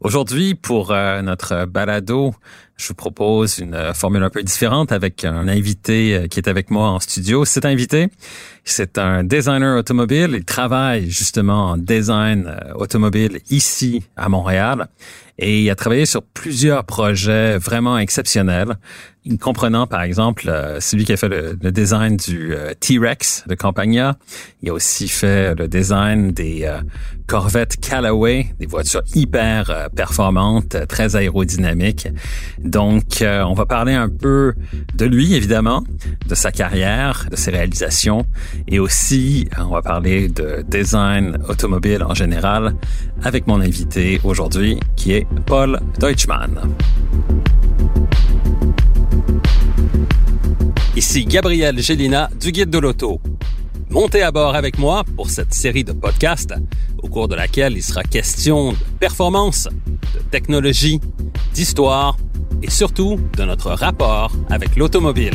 Aujourd'hui, pour euh, notre balado, je vous propose une euh, formule un peu différente avec un invité euh, qui est avec moi en studio. Cet invité, c'est un designer automobile. Il travaille justement en design automobile ici à Montréal et il a travaillé sur plusieurs projets vraiment exceptionnels comprenant par exemple euh, celui qui a fait le, design du euh, T-Rex de Campagna. Il a aussi fait le design des euh, Corvette Callaway, des voitures hyper performantes, très aérodynamiques. Donc, on va parler un peu de lui, évidemment, de sa carrière, de ses réalisations, et aussi, on va parler de design automobile en général avec mon invité aujourd'hui, qui est Paul Deutschmann. Ici Gabriel Gélina du Guide de l'Auto. Montez à bord avec moi pour cette série de podcasts au cours de laquelle il sera question de performance, de technologie, d'histoire et surtout de notre rapport avec l'automobile.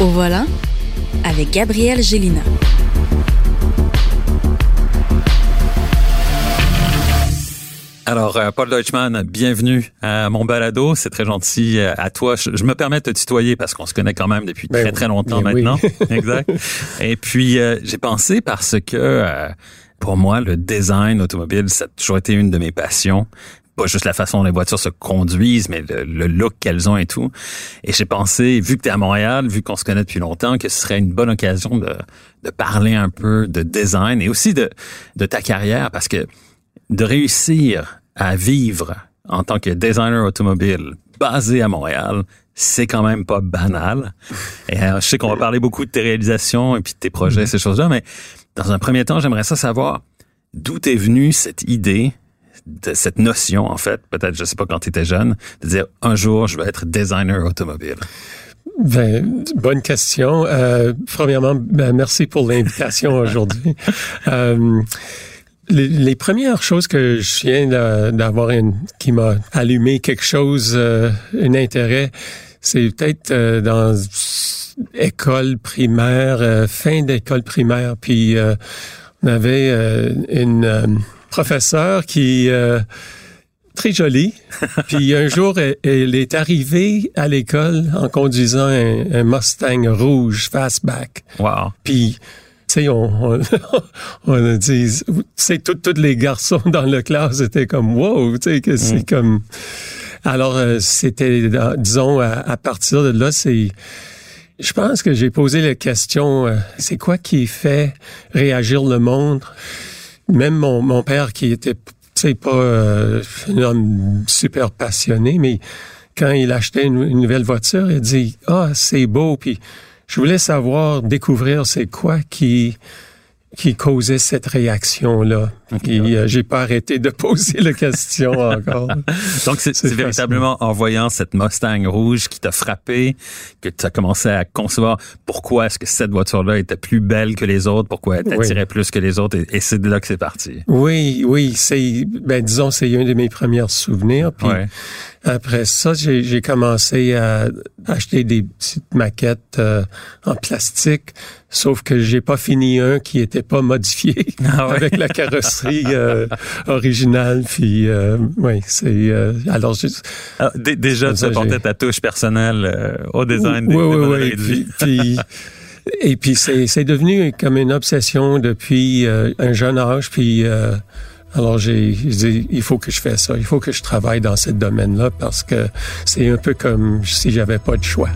Au voilà avec Gabriel Gélina. Alors, euh, Paul Deutschmann, bienvenue à mon balado. C'est très gentil euh, à toi. Je, me permets de te tutoyer parce qu'on se connaît quand même depuis ben très, très longtemps ben maintenant. exact. Et puis, euh, j'ai pensé parce que pour moi, le design automobile, ça a toujours été une de mes passions pas juste la façon dont les voitures se conduisent, mais le, look qu'elles ont et tout. Et j'ai pensé, vu que tu es à Montréal, vu qu'on se connaît depuis longtemps, que ce serait une bonne occasion de, de parler un peu de design et aussi de, de ta carrière, parce que de réussir à vivre en tant que designer automobile basé à Montréal, c'est quand même pas banal. Et euh, je sais qu'on va parler beaucoup de tes réalisations et puis de tes projets, mm-hmm. ces choses-là, mais dans un premier temps, j'aimerais ça savoir d'où est venue cette idée, de cette notion, en fait, peut-être, je sais pas, quand tu étais jeune, de dire un jour, je vais être designer automobile. Ben, bonne question. Euh, premièrement, ben, merci pour l'invitation aujourd'hui. Euh, les, premières choses que je viens d'avoir qui m'a allumé quelque chose, euh, un intérêt, c'est peut-être euh, dans école primaire, euh, fin d'école primaire, puis on avait une professeure qui très jolie. Puis un jour, elle, est arrivée à l'école en conduisant un, un Mustang rouge fastback. Wow. Puis sais, on, on, a dit, c'est tous les garçons dans le classe étaient comme wow, tu sais que c'est mm. comme. Alors euh, c'était, disons, à, partir de là, c'est. Je pense que j'ai posé la question, euh, c'est quoi qui fait réagir le monde? Même mon, mon père qui était, tu sais, pas euh, un homme super passionné, mais quand il achetait une, une nouvelle voiture, il dit, ah, c'est beau, puis je voulais savoir, découvrir c'est quoi qui qui causait cette réaction-là. Et euh, j'ai pas arrêté de poser la question encore. Donc, c'est véritablement en voyant cette Mustang rouge qui t'a frappé que tu as commencé à concevoir pourquoi est-ce que cette voiture-là était plus belle que les autres, pourquoi elle t'attirait plus que les autres, et, c'est de là que c'est parti. Oui, oui, c'est, ben disons, c'est un de mes premiers souvenirs. Puis après ça, j'ai commencé à acheter des petites maquettes euh, en plastique, sauf que j'ai pas fini un qui était pas modifié ah avec la carrosserie euh, originale. Puis euh, oui, c'est euh, alors ah, déjà tu apportais ta touche personnelle au design. Oui, oui, oui. Puis, et puis c'est devenu comme une obsession depuis un jeune âge. Puis alors j'ai dit il faut que je fasse ça, il faut que je travaille dans ce domaine-là parce que c'est un peu comme si j'avais pas de choix.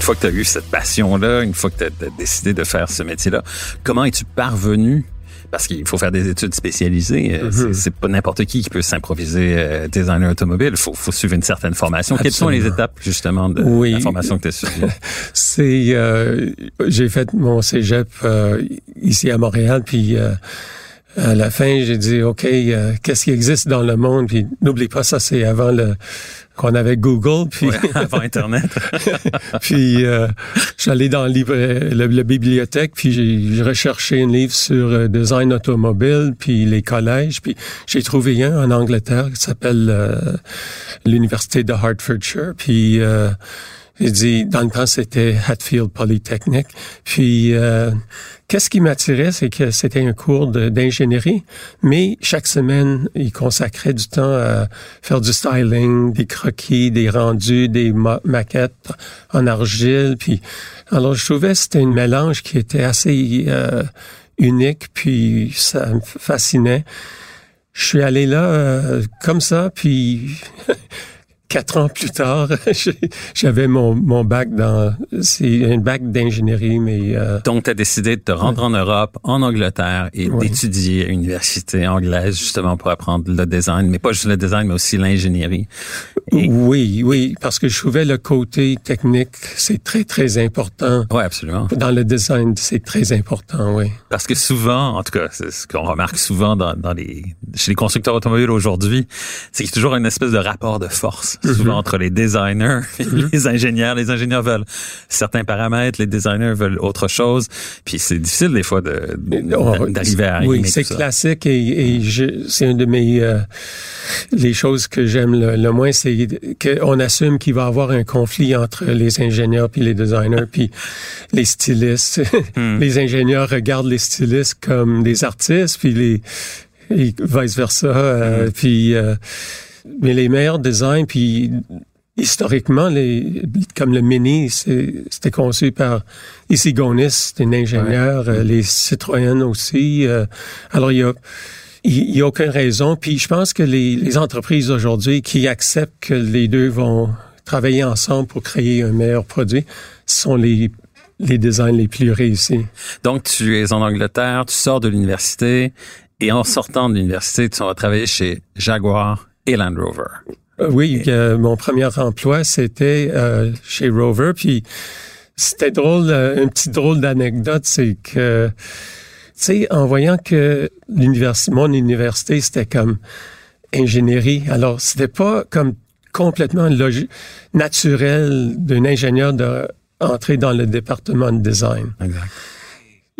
une fois que tu as eu cette passion-là, une fois que tu as, décidé de faire ce métier-là, comment es-tu parvenu parce qu'il faut faire des études spécialisées. Mm-hmm. C'est pas n'importe qui qui peut s'improviser designer automobile. Il faut, faut, suivre une certaine formation. Quelles sont les étapes justement de la formation que tu as suivie? C'est, j'ai fait mon cégep ici à Montréal, puis à la fin, j'ai dit, OK, euh, qu'est-ce qui existe dans le monde? Puis n'oublie pas, ça, c'est avant le qu'on avait Google. Puis avant Internet. puis euh, j'allais dans le la, bibliothèque, puis j'ai recherché un livre sur euh, design automobile, puis les collèges. Puis j'ai trouvé un en Angleterre qui s'appelle l'Université de Hertfordshire. Puis j'ai dit, dans le temps, c'était Hatfield Polytechnic. Puis Qu'est-ce qui m'attirait, c'est que c'était un cours d'ingénierie, mais chaque semaine, il consacrait du temps à faire du styling, des croquis, des rendus, des maquettes en argile. Puis, alors, je trouvais que c'était un mélange qui était assez euh, unique, puis ça me fascinait. Je suis allé là euh, comme ça, puis quatre ans plus tard, j'avais mon, mon bac dans c'est un bac d'ingénierie, mais euh, donc tu as décidé de te rendre en Europe, en Angleterre et d'étudier à l'université anglaise justement pour apprendre le design, mais pas juste le design, mais aussi l'ingénierie. Oui, oui, parce que je trouvais le côté technique, c'est très très important. Oui, absolument. Dans le design, c'est très important, oui. Parce que souvent, en tout cas, c'est ce qu'on remarque souvent dans, dans les chez les constructeurs automobiles aujourd'hui, c'est qu'il y a toujours une espèce de rapport de force Mhm. souvent entre les designers et mhm. les ingénieurs. Les ingénieurs veulent certains paramètres, les designers veulent autre chose. Puis c'est difficile des fois d'arriver à Oui, c'est classique et, et c'est une de mes euh, les choses que j'aime le, moins, c'est qu'on assume qu'il va y avoir un conflit entre les ingénieurs puis les designers puis les stylistes. Les ingénieurs regardent les stylistes comme des artistes puis les et vice versa. Euh, hmm. puis euh, mais les meilleurs designs, puis historiquement, les, comme le Mini, c'était conçu par Issy Gonis, c'était un ingénieur, euh, les Citroën aussi. Euh, alors, il y a, il y a aucune raison. Puis je pense que les, les entreprises aujourd'hui qui acceptent que les deux vont travailler ensemble pour créer un meilleur produit sont les les designs les plus réussis. Donc, tu es en Angleterre, tu sors de l'université, et en sortant de l'université, tu vas travailler chez Jaguar et Land Rover. Euh, oui, mon premier emploi, c'était euh, chez Rover. Puis c'était drôle, euh, une petite drôle d'anecdote, c'est que, tu sais, en voyant que l'université, mon université, c'était comme ingénierie. Alors, c'était pas comme complètement naturel d'un ingénieur d'entrer dans le département de design. Exact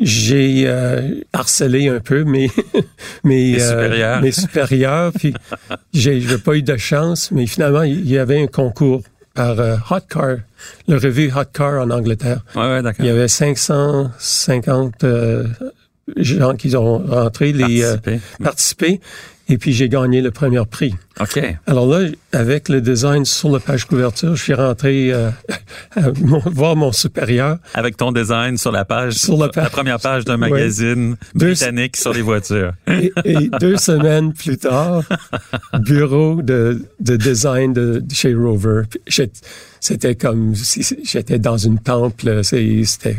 j'ai euh, harcelé un peu mes mes, mes euh, supérieurs. puis j'ai pas eu de chance, mais finalement il y avait un concours par euh, Hot Car, le revue Hot Car en Angleterre. Ouais, ouais d'accord. Il y avait 550 gens qui ont rentré les participés et puis j'ai gagné le premier prix. OK. Alors là, avec le design sur la page couverture, je suis rentré euh, voir mon supérieur. Avec ton design sur la page, sur la, première page d'un magazine britannique sur les voitures. Et, deux semaines plus tard, bureau de, de design de, chez Rover. C'était comme si j'étais dans une temple. C'était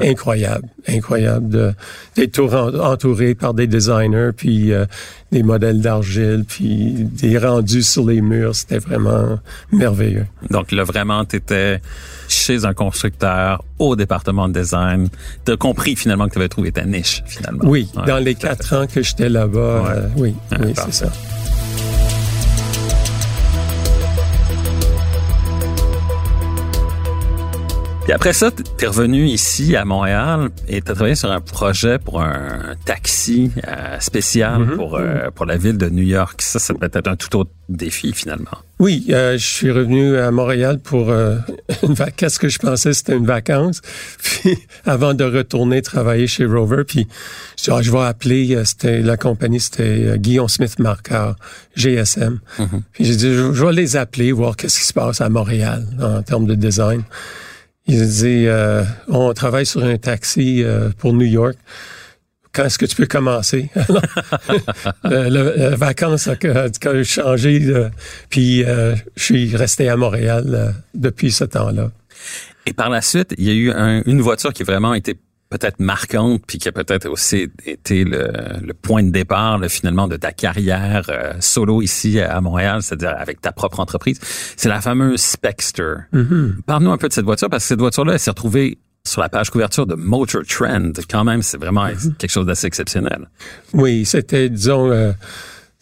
incroyable, incroyable d'être entouré par des designers, puis euh, des modèles d'argile, puis des rendus sur les murs. C'était vraiment merveilleux. Donc là, vraiment, tu étais chez un constructeur au département de design. Tu as compris finalement que tu avais trouvé ta niche, finalement. Oui, dans les quatre ans que j'étais là-bas, euh, oui, oui, c'est ça. Puis après ça, t'es revenu ici à Montréal et t'as travaillé sur un projet pour un taxi euh, spécial mm-hmm. pour euh, pour la ville de New York. Ça, ça peut être un tout autre défi finalement. Oui, euh, je suis revenu à Montréal pour une vacances que je pensais c'était une vacance. Puis avant de retourner travailler chez Rover, puis je, je vais appeler. c'était la compagnie, c'était Guillaume Smith Marker, GSM. Mm-hmm. Puis j'ai dit je, je, vais les appeler voir qu'est-ce qui se passe à Montréal en termes de design. Il dit, euh, on travaille sur un taxi euh, pour New York. Quand est-ce que tu peux commencer? la vacances a, changé, euh, puis je suis resté à Montréal depuis ce temps-là. Et par la suite, il y a eu une voiture qui a vraiment été peut-être marquante, puis qui a peut-être aussi été le, point de départ, finalement, de ta carrière euh, solo ici à Montréal, c'est-à-dire avec ta propre entreprise, c'est la fameuse Spexter. Mm-hmm. Parle-nous un peu de cette voiture, parce que cette voiture-là, elle s'est retrouvée sur la page couverture de Motor Trend. Quand même, c'est vraiment mm-hmm. quelque chose d'assez exceptionnel. Oui, c'était, disons, euh,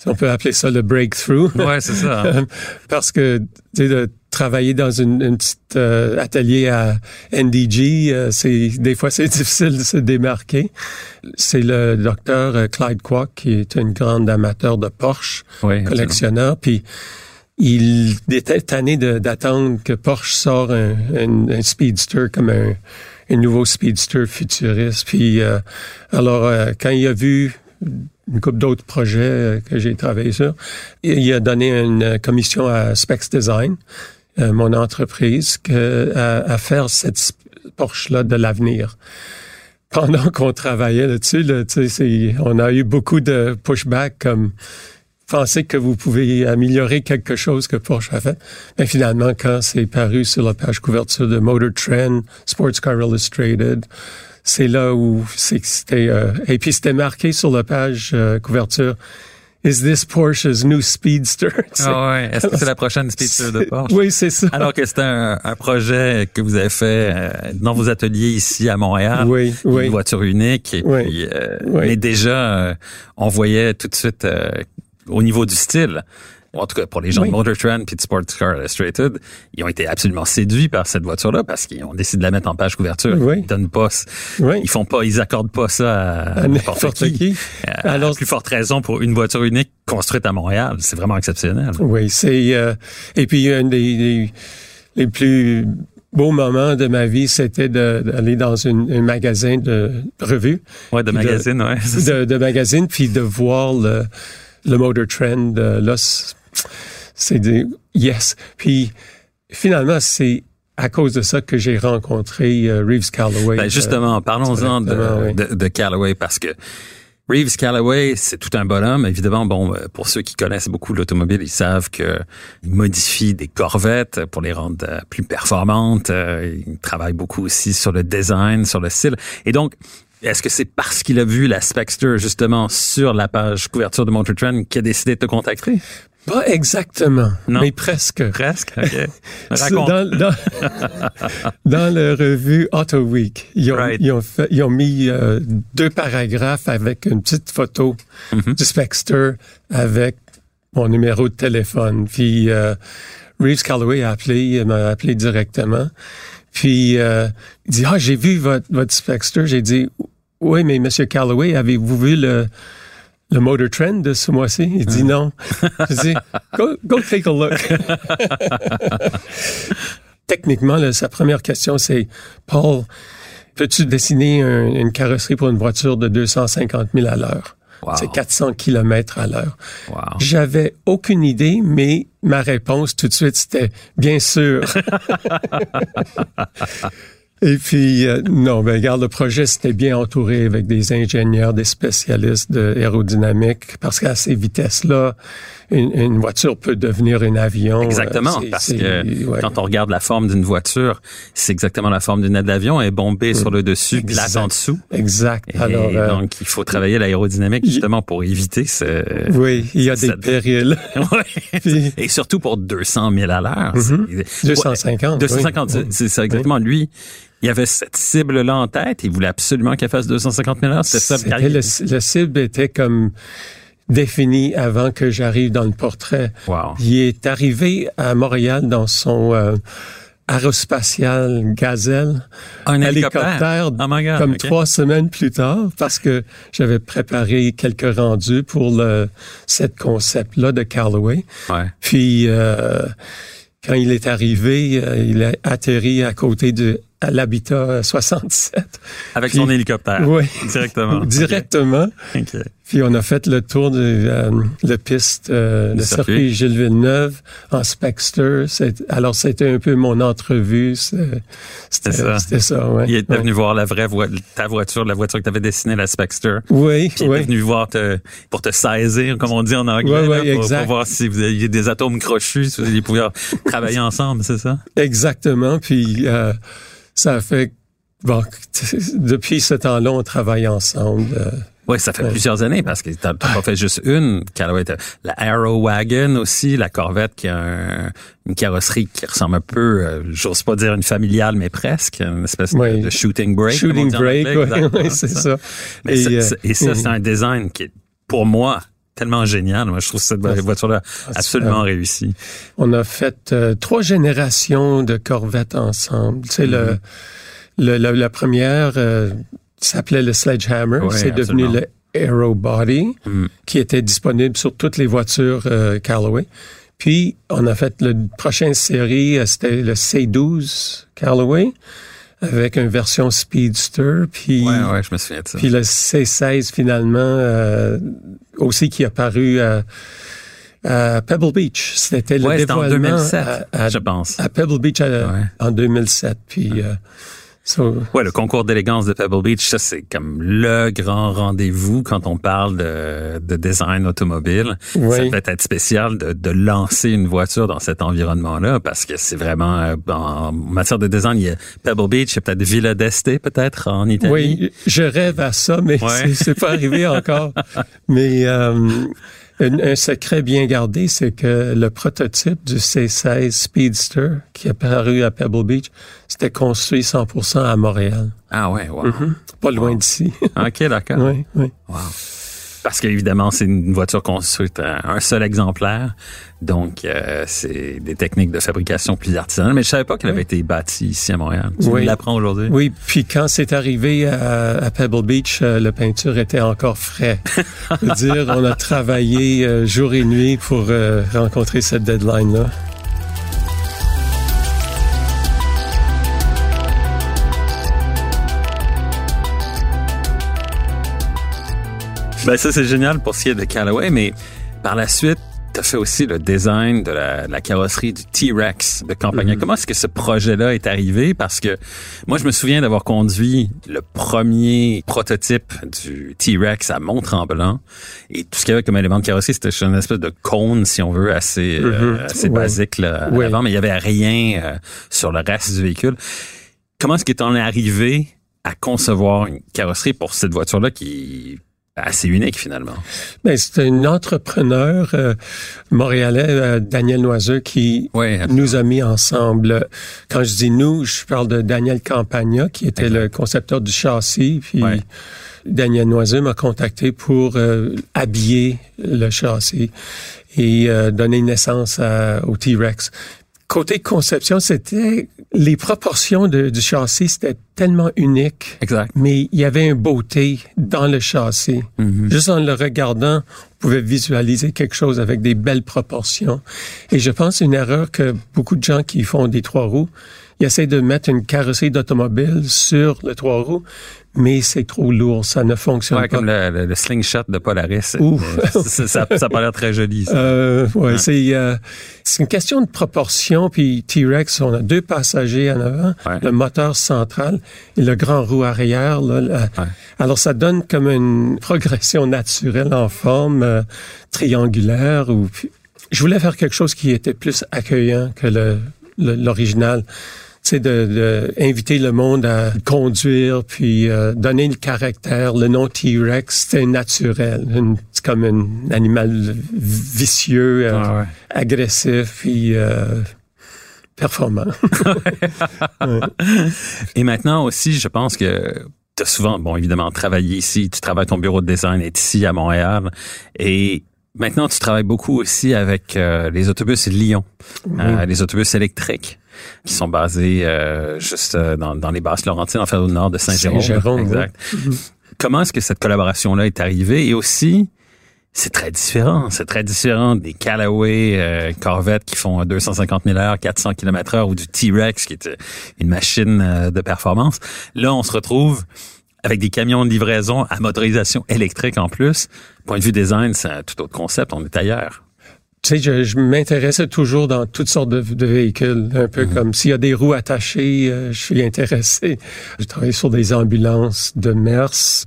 on peut appeler ça le breakthrough. Ouais, c'est ça. Parce que tu sais, de travailler dans une, une petite euh, atelier à NDG, euh, c'est des fois c'est difficile de se démarquer. C'est le docteur euh, Clyde Kwok qui est un grand amateur de Porsche, collectionneur, puis il était tanné d'attendre que Porsche sort un, un, speedster comme un, un, nouveau speedster futuriste. Puis alors quand il a vu une couple d'autres projets que j'ai travaillé sur. Il a donné une commission à Specs Design, euh, mon entreprise, à, faire cette Porsche-là de l'avenir. Pendant qu'on travaillait là-dessus, là, on a eu beaucoup de pushback comme pensez que vous pouvez améliorer quelque chose que Porsche a fait. Mais finalement, quand c'est paru sur la page couverture de Motor Trend, Sports Car Illustrated, c'est là où c'était euh, et puis c'était marqué sur la page euh, couverture Is this Porsche's new Speedster? Ah ouais. Est-ce que c'est la prochaine Speedster de Porsche? Oui, c'est ça. Alors que c'était un, projet que vous avez fait euh, dans vos ateliers ici à Montréal. Oui, oui. Une voiture unique. Et oui, puis, Mais déjà, on voyait tout de suite au niveau du style en tout cas pour les gens de Motor Trend puis de Sports Car Illustrated, ils ont été absolument séduits par cette voiture-là parce qu'ils ont décidé de la mettre en page couverture. Ils donnent pas, ils font pas, ils accordent pas ça à, n'importe qui. Euh, Alors, plus forte raison pour une voiture unique construite à Montréal, c'est vraiment exceptionnel. Oui, c'est euh, et puis un des, les plus beaux moments de ma vie, c'était d'aller dans un magasin de revues. Ouais, de magazine, ouais. De, de magazine, puis de voir le, le Motor Trend, euh, là, c'est des yes. Puis finalement, c'est à cause de ça que j'ai rencontré euh, Reeves Calloway. Ben justement, euh, parlons-en de, de, de, Calloway parce que Reeves Calloway, c'est tout un bonhomme. Évidemment, bon, euh, pour ceux qui connaissent beaucoup l'automobile, ils savent que il modifie des Corvettes pour les rendre plus performantes. Il travaille beaucoup aussi sur le design, sur le style. Et donc, est-ce que c'est parce qu'il a vu la Spexter justement sur la page couverture de Motor Trend qu'il a décidé de te contacter? Pas exactement, mais presque. Presque, OK. dans, dans, dans la revue Auto Week, ils ont, ils ont, fait, ils ont mis euh, deux paragraphes avec une petite photo mm-hmm. du Spexter avec mon numéro de téléphone. Puis euh, Reeves Calloway a appelé, m'a appelé directement. Puis euh, il dit, ah, j'ai vu votre, votre Spexter. J'ai dit, oui, mais Monsieur Calloway, avez-vous vu le, le Motor Trend de ce mois-ci? Il dit non. Je dis, go, go take a look. Techniquement, là, sa première question, c'est, Paul, peux-tu dessiner une carrosserie pour une voiture de 250 000 à l'heure? C'est 400 km à l'heure. J'avais aucune idée, mais ma réponse tout de suite, c'était bien sûr. Et puis, euh, non, ben regarde, le projet, c'était bien entouré avec des ingénieurs, des spécialistes de aérodynamique, parce qu'à ces vitesses-là, une, voiture peut devenir un avion. Exactement, parce que quand on regarde la forme d'une voiture, c'est exactement la forme d'une aile d'avion, elle est bombée sur le dessus, plate en dessous. Exact. Alors, euh, donc, il faut travailler l'aérodynamique justement pour éviter ce... Oui, il y a des périls. Et surtout pour 200 000 à l'heure. 250. 250, c'est ça exactement. Lui, il y avait cette cible-là en tête. Il voulait absolument qu'elle fasse 250 000 heures. C'était ça le, le cible était comme défini avant que j'arrive dans le portrait. Wow. Il est arrivé à Montréal dans son euh, aérospatial Gazelle, un hélicoptère, oh comme trois semaines plus tard, parce que j'avais préparé quelques rendus pour le cette concept-là de Callaway. Ouais. Puis euh, quand il est arrivé, euh, il a atterri à côté de à l'habitat 67. Avec son hélicoptère. Oui. Directement. Directement. Puis on a fait le tour de euh, la piste euh, de circuit Gilles Villeneuve en Spexter. Alors c'était un peu mon entrevue. C'était ça. C'était ça, ouais. Il était venu voir la vraie voiture, ta voiture, la voiture que tu avais dessinée, la Spexter. Oui, Puis il était venu voir te, pour te saisir, comme on dit en anglais, oui, oui, pour, pour, voir si vous aviez des atomes crochus, si vous pouvoir travailler ensemble, c'est ça? Exactement. Puis euh, ça a fait bon, depuis ce temps-là, on travaille ensemble. Oui, ça fait plusieurs années parce que t'as pas fait juste une. Callaway, la Arrow Wagon aussi, la Corvette qui a une carrosserie qui ressemble un peu, euh, j'ose pas dire une familiale, mais presque, une espèce de, shooting brake. Shooting brake, oui, c'est ça. et, euh, et, ça, c'est un design qui est, pour moi, tellement génial. Moi, je trouve cette voiture-là absolument réussie. On a fait euh, trois générations de Corvettes ensemble. C'est le, mm-hmm. le, la première s'appelait le Sledgehammer. c'est devenu le Aero Body, mm. qui était disponible sur toutes les voitures euh, Callaway. Puis, on a fait la prochaine série, euh, c'était le C12 Callaway, avec une version Speedster. Puis, ouais, ouais, je me souviens de ça. Puis le C16, finalement, euh, aussi qui est apparu à, Pebble Beach. C'était le dévoilement... en 2007, je pense. À Pebble Beach en 2007. Puis... ouais, le concours d'élégance de Pebble Beach, ça c'est comme le grand rendez-vous quand on parle de, de design automobile. Ça peut être spécial de, de, lancer une voiture dans cet environnement-là parce que c'est vraiment euh, en matière de design, il y a Pebble Beach, il y a peut-être Villa d'Este peut-être en Italie. Oui, je rêve à ça, mais c'est pas arrivé encore. mais euh, un, secret bien gardé, c'est que le prototype du C16 Speedster qui est apparu à Pebble Beach, c'était construit 100% à Montréal. Ah ouais, wow. Mm-hmm. Pas loin d'ici. OK, d'accord. oui, oui. Wow. Parce qu'évidemment, c'est une voiture construite à un seul exemplaire. Donc, euh, c'est des techniques de fabrication plus artisanales. Mais je savais pas qu'elle avait été bâtie ici à Montréal. Tu oui. l'apprends aujourd'hui? Oui, puis quand c'est arrivé à, Pebble Beach, euh, la peinture était encore frais. veux dire, on a travaillé euh, jour et nuit pour rencontrer cette deadline-là. Ben ça, c'est génial pour ce qui est de Callaway, mais par la suite, tu as fait aussi le design de la, carrosserie du T-Rex de Campagna. Mhm. Comment est-ce que ce projet-là est arrivé? Parce que moi, je me souviens d'avoir conduit le premier prototype du T-Rex à Mont-Tremblant. Et tout ce qu'il y avait comme élément de carrosserie, c'était une espèce de cône, si on veut, assez, euh, mhm. assez basique là, avant, mais il y avait rien euh, sur le reste du véhicule. Comment est-ce que tu en es arrivé à concevoir une carrosserie pour cette voiture-là qui assez unique finalement. Ben, c'est un entrepreneur euh, montréalais, euh, Daniel Noiseux, qui nous a mis ensemble. Quand je dis nous, je parle de Daniel Campagna, qui était le concepteur du châssis. Puis Daniel Noiseux m'a contacté pour euh, habiller le châssis et donner naissance au T-Rex. Côté conception, c'était les proportions de, du châssis, c'était tellement unique. Exact. Mais il y avait une beauté dans le châssis. Mm-hmm. Juste en le regardant, on pouvait visualiser quelque chose avec des belles proportions. Et je pense une erreur que beaucoup de gens qui font des trois roues, ils essaient de mettre une carrosserie d'automobile sur le trois roues, mais c'est trop lourd, ça ne fonctionne ouais, pas. Comme le, le, slingshot de Polaris. Ouf. ça, ça, ça a l'air très joli. Ça. Euh, ouais, c'est euh, c'est une question de proportion. Puis T-Rex, on a deux passagers en avant, le moteur central et le grand roue arrière. Là, Alors ça donne comme une progression naturelle en forme euh, triangulaire. Ou je voulais faire quelque chose qui était plus accueillant que le l'original c'est de, de, inviter le monde à conduire, puis euh, donner le caractère. Le nom T-Rex, c'était naturel. C'est comme un animal vicieux, euh, ah agressif, puis euh, performant. Et maintenant aussi, je pense que tu as souvent, bon, évidemment, travaillé ici, tu travailles, ton bureau de design est ici à Montréal, et Maintenant, tu travailles beaucoup aussi avec les autobus Lyon, les autobus électriques qui sont basés euh, juste euh, dans, dans, les basses Laurentines, en fait au nord de Saint-Jérôme. Saint-Jérôme, exact. Comment est-ce que cette collaboration-là est arrivée? Et aussi c'est très différent. C'est très différent des Callaway euh, Corvette qui font 250 000 heures, 400 km heure ou du T-Rex qui est une machine de performance. Là, on se retrouve avec des camions de livraison à motorisation électrique en plus. Point de vue design, c'est un tout autre concept. On est ailleurs tu sais, je, je m'intéressais toujours dans toutes sortes de, de véhicules, un peu mhm. comme s'il y a des roues attachées, euh, je suis intéressé. J'ai travaillé sur des ambulances de MERS,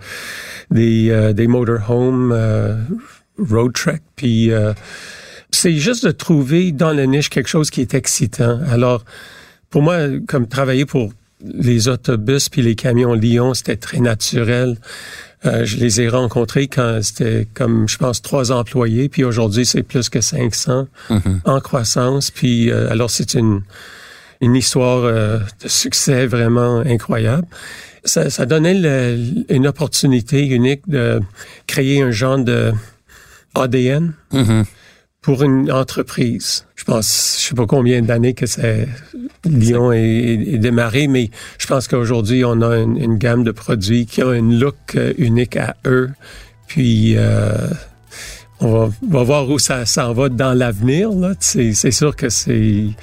des, euh, des motorhomes, euh, road trek, puis c'est juste de trouver dans la niche quelque chose qui est excitant. Alors, pour moi, comme travailler pour les autobus puis les camions Lyon, c'était très naturel. Euh, je les ai rencontrés quand c'était comme, je pense, trois employés, puis aujourd'hui, c'est plus que 500 mm-hmm. en croissance. Puis euh, alors, c'est une, une histoire euh, de succès vraiment incroyable. Ça, ça donnait une opportunité unique de créer un genre de ADN. Mm-hmm pour une entreprise. Je pense, je sais pas combien d'années que c'est Lyon est, démarré, mais je pense qu'aujourd'hui on a une, gamme de produits qui ont une look euh, unique à eux. Puis euh, on va, voir où ça s'en va dans l'avenir. C'est, sûr que c'est il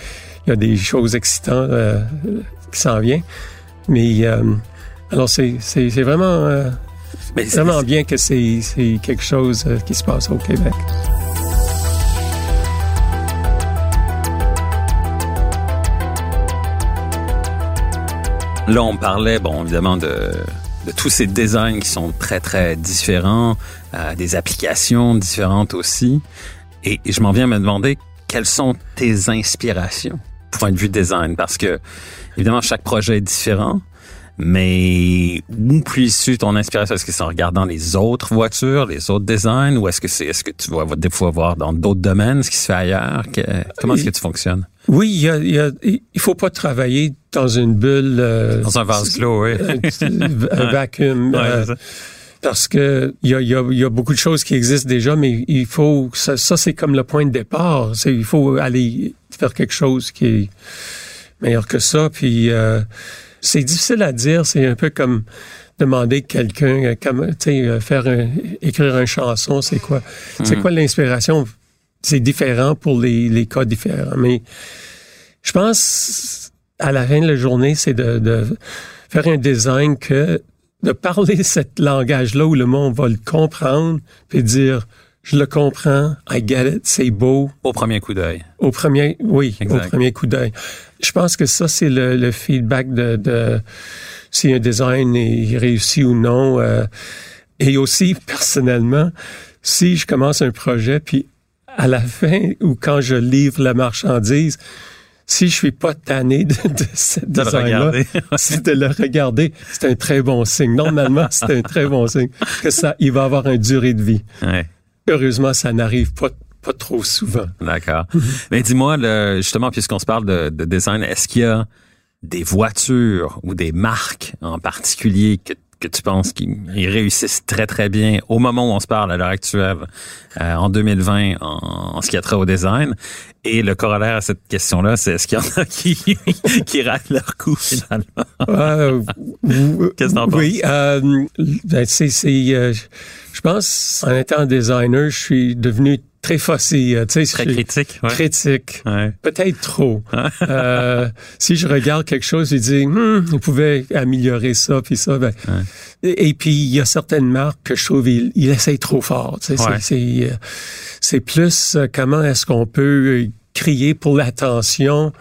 y a des choses excitantes euh, qui s'en viennent, mais alors c'est c'est, c'est vraiment mais vraiment bien que c'est c'est quelque chose qui se passe au Québec. Là, on parlait, bon, évidemment, de, tous ces designs qui sont très, très différents, euh, des applications différentes aussi. Et, je m'en viens me demander quelles sont tes inspirations, point de vue design, parce que, évidemment, chaque projet est différent. Mais où puisses-tu ton inspiration? Est-ce que c'est en regardant les autres voitures, les autres designs, ou est-ce que c'est, est-ce que tu vas des fois voir dans d'autres domaines ce qui se fait ailleurs? comment est-ce que tu fonctionnes? Oui, il, y a, il, y a, il faut pas travailler dans une bulle. Euh, dans un vase clos, oui. un, vacuum. Euh, parce que il y a, y, a, y a, beaucoup de choses qui existent déjà, mais il faut ça, ça c'est comme le point de départ. C'est il faut aller faire quelque chose qui est meilleur que ça. Puis euh, c'est difficile à dire. C'est un peu comme demander quelqu'un, comme tu sais, faire écrire une chanson. C'est quoi? C'est mm. quoi l'inspiration? C'est différent pour les, les cas différents. Mais je pense, à la fin de la journée, c'est de, de faire un design que de parler cet langage-là où le monde va le comprendre puis dire je le comprends, I get it, c'est beau. Au premier coup d'œil. Au premier, oui, au premier coup d'œil. Je pense que ça, c'est le, le, feedback de, de, si un design est réussi ou non. Euh, et aussi, personnellement, si je commence un projet, puis à la fin ou quand je livre la marchandise, si je suis pas tanné de, de ce design-là, c'est de le regarder, c'est un très bon signe. Normalement, c'est un très bon signe que ça, il va avoir une durée de vie. Heureusement, ça n'arrive pas pas trop souvent. D'accord. Mais dis-moi, justement, puisqu'on se parle de, de design, est-ce qu'il y a des voitures ou des marques en particulier que que tu penses qu'ils réussissent très, très bien au moment où on se parle à l'heure actuelle, euh, en 2020, en, ce qui a trait au design? Et le corollaire à cette question-là, c'est est-ce qu'il y en a qui, qui ratent leur coup finalement? Euh, Qu'est-ce que t'en penses? Oui, euh, ben, c'est, euh, je pense, en étant designer, je suis devenu très euh, tu sais, très critique, ouais. critique, ouais. peut-être trop. euh, si je regarde quelque chose, je dis, hmm, on pouvait améliorer ça puis ça. Ben, et, puis il y a certaines marques que je trouve il, trop fort. Tu sais, c'est euh, c'est plus euh, comment est-ce qu'on peut crier pour l'attention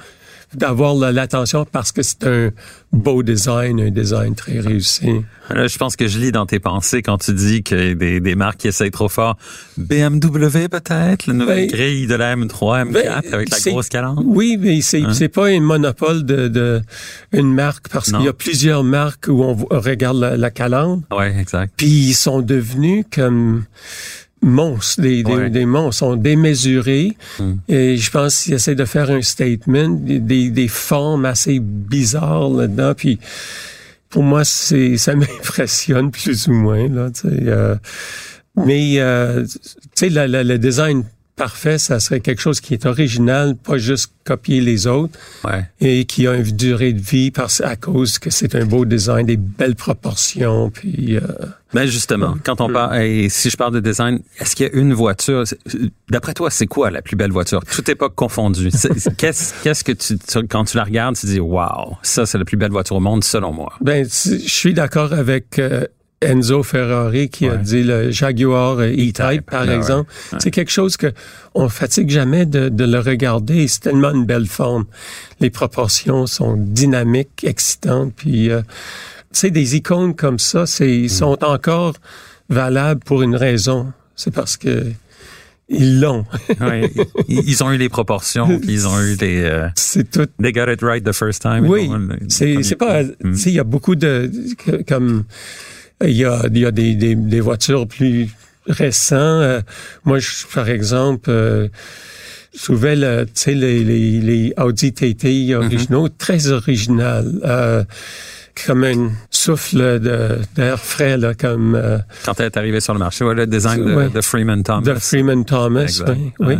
d'avoir l'attention parce que c'est un beau design, un design très réussi. Là, je pense que je lis dans tes pensées quand tu dis que des, des marques qui essayent trop fort. BMW peut-être, la nouvelle ben, grille de la M3, M4 ben, avec la grosse calandre. Oui, mais c'est hein? pas un monopole de, de une marque parce qu'il y a plusieurs marques où on, regarde la, la calandre. Ouais, exact. Puis ils sont devenus comme monstres, des, des, monstres, sont démesurés. Hmm. Et je pense qu'ils essaient de faire un statement, des, des formes assez bizarres là-dedans. Puis pour moi, c'est ça m'impressionne plus ou moins. Là, euh, mais euh, tu sais, le design parfait, ça serait quelque chose qui est original, pas juste copier les autres, et qui a une durée de vie parce à cause que c'est un beau design, des belles proportions, puis. Euh, Mais justement, quand on parle, et si je parle de design, est-ce qu'il y a une voiture D'après toi, c'est quoi la plus belle voiture? Toute époque confondue. qu'est-ce, qu'est-ce que tu, quand tu la regardes, tu dis, waouh, ça c'est la plus belle voiture au monde, selon moi. Ben, je suis d'accord avec. Euh, Enzo Ferrari qui a dit le Jaguar E-Type, par ben exemple. C'est quelque chose que on fatigue jamais de, de le regarder. C'est tellement une belle forme. Les proportions sont dynamiques, excitantes. Puis, euh, sais, des icônes comme ça, c'est mm. sont encore valables pour une raison. C'est parce que Ils l'ont. oui, ils ont eu les proportions, puis ils ont eu les. Euh, c'est tout. They got it right the first time. Oui, c'est c'est pas. Hmm. Tu sais, il y a beaucoup de comme il y a il y a des des, des voitures plus récentes. Euh, moi, je, par exemple. Euh, souvent, tu sais, les, les, les Audi TT originaux, très original. Euh, comme un souffle d'air frais, là, comme... Euh, Quand elle est arrivée sur le marché, ouais, le design de, de, Freeman Thomas. De Freeman Thomas, oui, oui.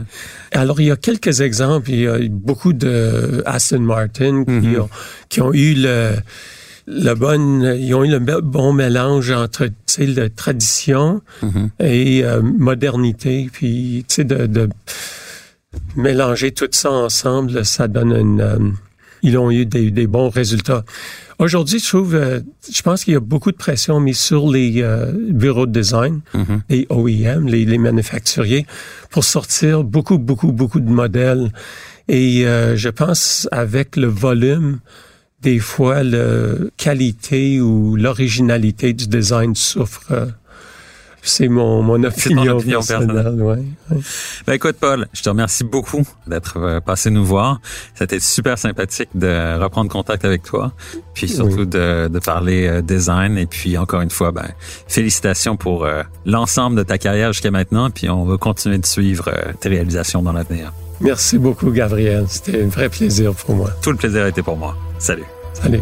Alors, il y a quelques exemples. Il y a beaucoup de Aston Martin qui, mm-hmm. ont, qui ont eu le le bon, ils ont eu le bon mélange entre tu sais, la tradition mm-hmm. et euh, modernité, puis tu sais de, de, mélanger tout ça ensemble, ça donne une. Euh, ils ont eu des, des bons résultats. Aujourd'hui, je trouve, euh, je pense qu'il y a beaucoup de pression mise sur les euh, bureaux de design, mm-hmm. les OEM, les, les, manufacturiers, pour sortir beaucoup, beaucoup, beaucoup de modèles. Et euh, je pense avec le volume, des fois, la qualité ou l'originalité du design souffre c'est mon, mon opinion, opinion personnelle. Ouais, Ben écoute, Paul, je te remercie beaucoup d'être euh, passé nous voir. C'était super sympathique de reprendre contact avec toi, puis surtout de, de, parler euh, design. Et puis encore une fois, ben félicitations pour euh, l'ensemble de ta carrière jusqu'à maintenant. Puis on va continuer de suivre tes réalisations dans l'avenir. Merci beaucoup, Gabriel. C'était un vrai plaisir pour moi. Tout le plaisir était pour moi. Salut. Salut.